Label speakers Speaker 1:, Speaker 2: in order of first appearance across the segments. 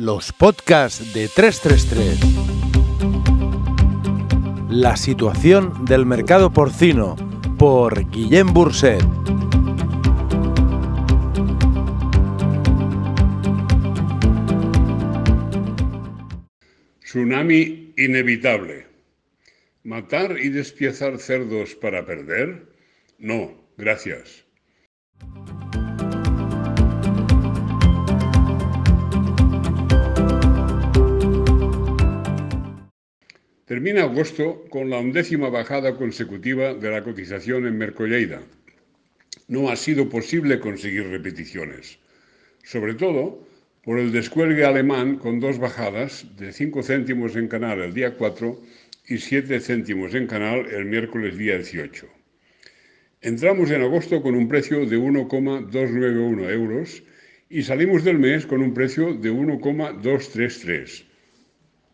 Speaker 1: Los podcasts de 333. La situación del mercado porcino por Guillem Burset.
Speaker 2: Tsunami inevitable. ¿Matar y despiezar cerdos para perder? No, gracias. Termina agosto con la undécima bajada consecutiva de la cotización en Mercolleida. No ha sido posible conseguir repeticiones, sobre todo por el descuelgue alemán con dos bajadas de 5 céntimos en canal el día 4 y 7 céntimos en canal el miércoles día 18. Entramos en agosto con un precio de 1,291 euros y salimos del mes con un precio de 1,233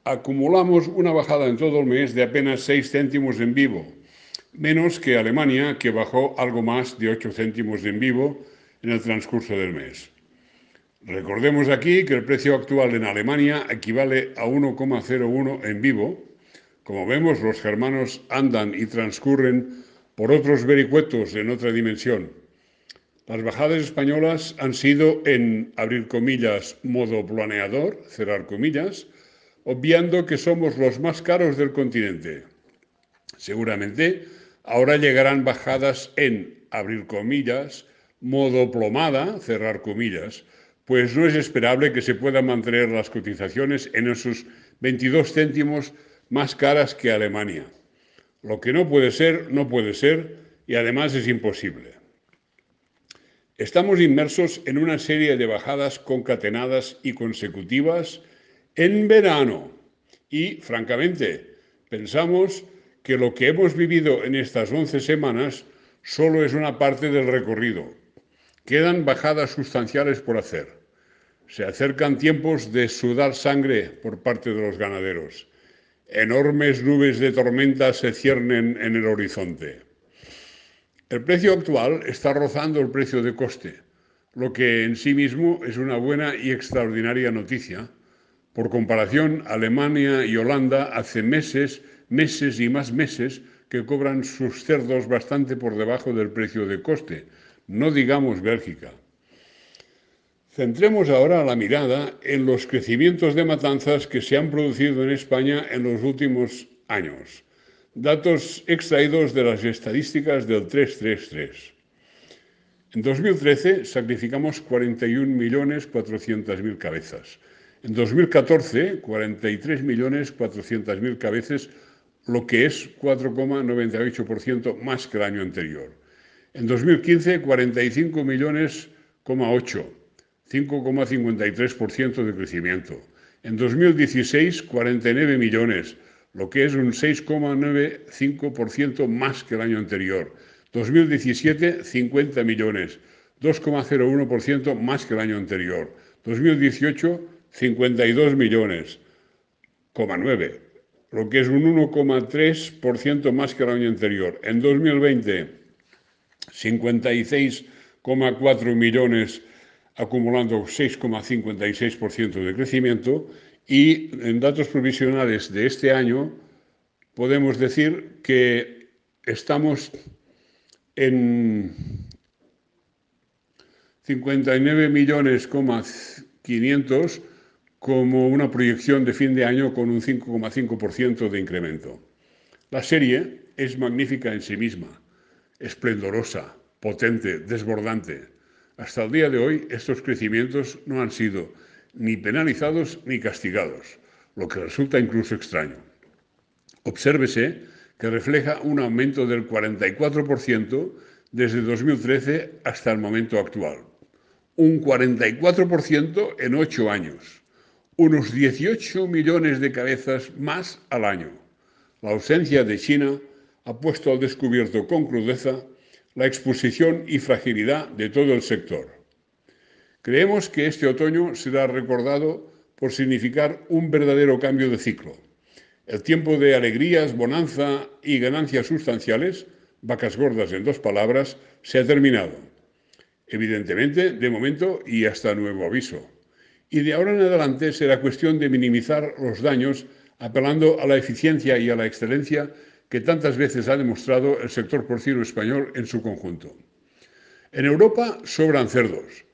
Speaker 2: acumulamos una bajada en todo el mes de apenas 6 céntimos en vivo, menos que Alemania, que bajó algo más de 8 céntimos en vivo en el transcurso del mes. Recordemos aquí que el precio actual en Alemania equivale a 1,01 en vivo. Como vemos, los germanos andan y transcurren por otros vericuetos en otra dimensión. Las bajadas españolas han sido en, abrir comillas, modo planeador, cerrar comillas, obviando que somos los más caros del continente. Seguramente ahora llegarán bajadas en, abrir comillas, modo plomada, cerrar comillas, pues no es esperable que se puedan mantener las cotizaciones en esos 22 céntimos más caras que Alemania. Lo que no puede ser, no puede ser y además es imposible. Estamos inmersos en una serie de bajadas concatenadas y consecutivas en verano. Y, francamente, pensamos que lo que hemos vivido en estas 11 semanas solo es una parte del recorrido. Quedan bajadas sustanciales por hacer. Se acercan tiempos de sudar sangre por parte de los ganaderos. Enormes nubes de tormenta se ciernen en el horizonte. El precio actual está rozando el precio de coste, lo que en sí mismo es una buena y extraordinaria noticia, por comparación, Alemania y Holanda hace meses, meses y más meses que cobran sus cerdos bastante por debajo del precio de coste, no digamos Bélgica. Centremos ahora la mirada en los crecimientos de matanzas que se han producido en España en los últimos años. Datos extraídos de las estadísticas del 333. En 2013 sacrificamos 41.400.000 cabezas. En 2014, 43.400.000 cabezas, lo que es 4,98% más que el año anterior. En 2015, 45 millones, 5,53% de crecimiento. En 2016, 49 millones, lo que es un 6,95% más que el año anterior. 2017, 50 millones, 2,01% más que el año anterior. 2018, 52 millones, 9, lo que es un 1,3% más que el año anterior. En 2020, 56,4 millones, acumulando 6,56% de crecimiento. Y en datos provisionales de este año, podemos decir que estamos en 59 millones, 500 como una proyección de fin de año con un 5,5% de incremento. La serie es magnífica en sí misma, esplendorosa, potente, desbordante. Hasta el día de hoy estos crecimientos no han sido ni penalizados ni castigados, lo que resulta incluso extraño. Obsérvese que refleja un aumento del 44% desde 2013 hasta el momento actual. Un 44% en ocho años unos 18 millones de cabezas más al año. La ausencia de China ha puesto al descubierto con crudeza la exposición y fragilidad de todo el sector. Creemos que este otoño será recordado por significar un verdadero cambio de ciclo. El tiempo de alegrías, bonanza y ganancias sustanciales, vacas gordas en dos palabras, se ha terminado. Evidentemente, de momento y hasta nuevo aviso y de ahora en adelante será cuestión de minimizar los daños apelando a la eficiencia y a la excelencia que tantas veces ha demostrado el sector porcino español en su conjunto. En Europa sobran cerdos.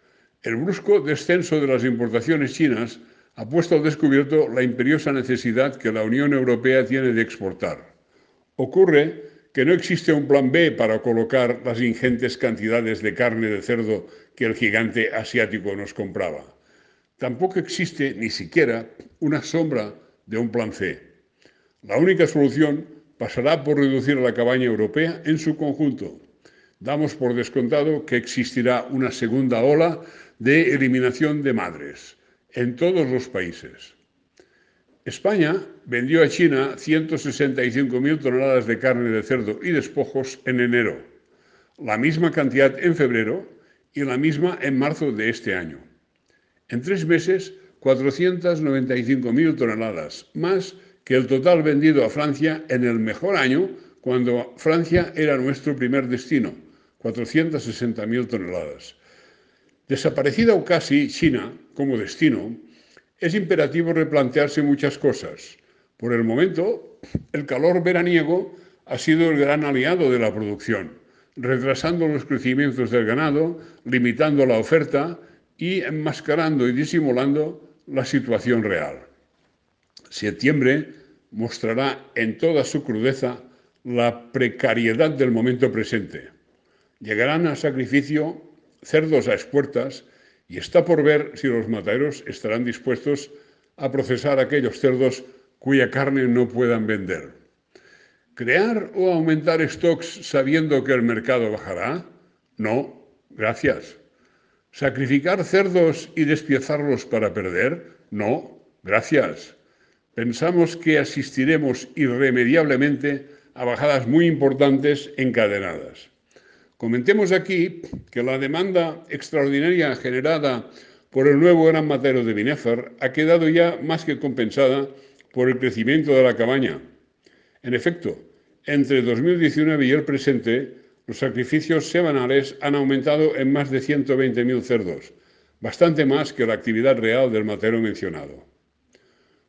Speaker 2: El brusco descenso de las importaciones chinas ha puesto al descubierto la imperiosa necesidad que la Unión Europea tiene de exportar. Ocurre que no existe un plan B para colocar las ingentes cantidades de carne de cerdo que el gigante asiático nos compraba. Tampoco existe ni siquiera una sombra de un plan C. La única solución pasará por reducir la cabaña europea en su conjunto. Damos por descontado que existirá una segunda ola de eliminación de madres en todos los países. España vendió a China 165.000 toneladas de carne de cerdo y despojos en enero, la misma cantidad en febrero y la misma en marzo de este año. En tres meses, 495.000 toneladas, más que el total vendido a Francia en el mejor año, cuando Francia era nuestro primer destino, 460.000 toneladas. Desaparecida o casi China como destino, es imperativo replantearse muchas cosas. Por el momento, el calor veraniego ha sido el gran aliado de la producción, retrasando los crecimientos del ganado, limitando la oferta y enmascarando y disimulando la situación real. Septiembre mostrará en toda su crudeza la precariedad del momento presente. Llegarán a sacrificio cerdos a expuertas y está por ver si los mataderos estarán dispuestos a procesar aquellos cerdos cuya carne no puedan vender. ¿Crear o aumentar stocks sabiendo que el mercado bajará? No, gracias. ¿Sacrificar cerdos y despiezarlos para perder? No, gracias. Pensamos que asistiremos irremediablemente a bajadas muy importantes encadenadas. Comentemos aquí que la demanda extraordinaria generada por el nuevo gran matero de Binéfar ha quedado ya más que compensada por el crecimiento de la cabaña. En efecto, entre 2019 y el presente, los sacrificios semanales han aumentado en más de 120.000 cerdos, bastante más que la actividad real del matero mencionado.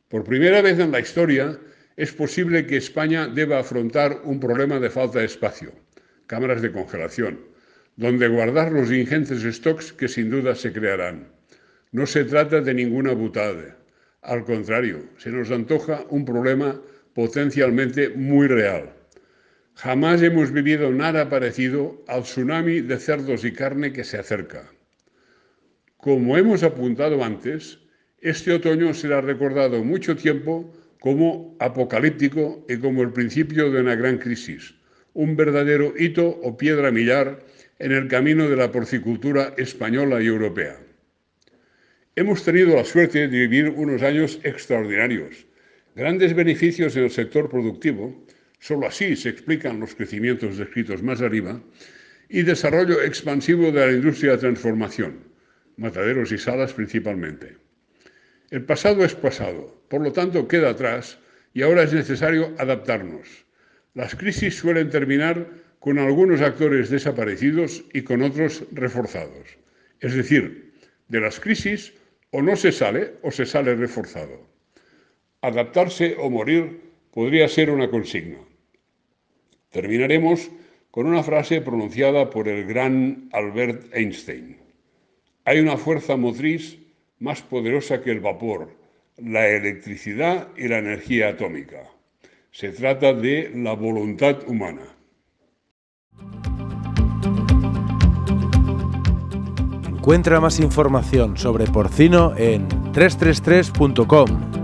Speaker 2: Por primera vez en la historia, es posible que España deba afrontar un problema de falta de espacio cámaras de congelación, donde guardar los ingentes stocks que sin duda se crearán. No se trata de ninguna butada. Al contrario, se nos antoja un problema potencialmente muy real. Jamás hemos vivido nada parecido al tsunami de cerdos y carne que se acerca. Como hemos apuntado antes, este otoño será recordado mucho tiempo como apocalíptico y como el principio de una gran crisis un verdadero hito o piedra millar en el camino de la porcicultura española y europea. Hemos tenido la suerte de vivir unos años extraordinarios, grandes beneficios en el sector productivo, solo así se explican los crecimientos descritos más arriba, y desarrollo expansivo de la industria de transformación, mataderos y salas principalmente. El pasado es pasado, por lo tanto queda atrás y ahora es necesario adaptarnos las crisis suelen terminar con algunos actores desaparecidos y con otros reforzados. Es decir, de las crisis o no se sale o se sale reforzado. Adaptarse o morir podría ser una consigna. Terminaremos con una frase pronunciada por el gran Albert Einstein. Hay una fuerza motriz más poderosa que el vapor, la electricidad y la energía atómica. Se trata de la voluntad humana.
Speaker 1: Encuentra más información sobre porcino en 333.com.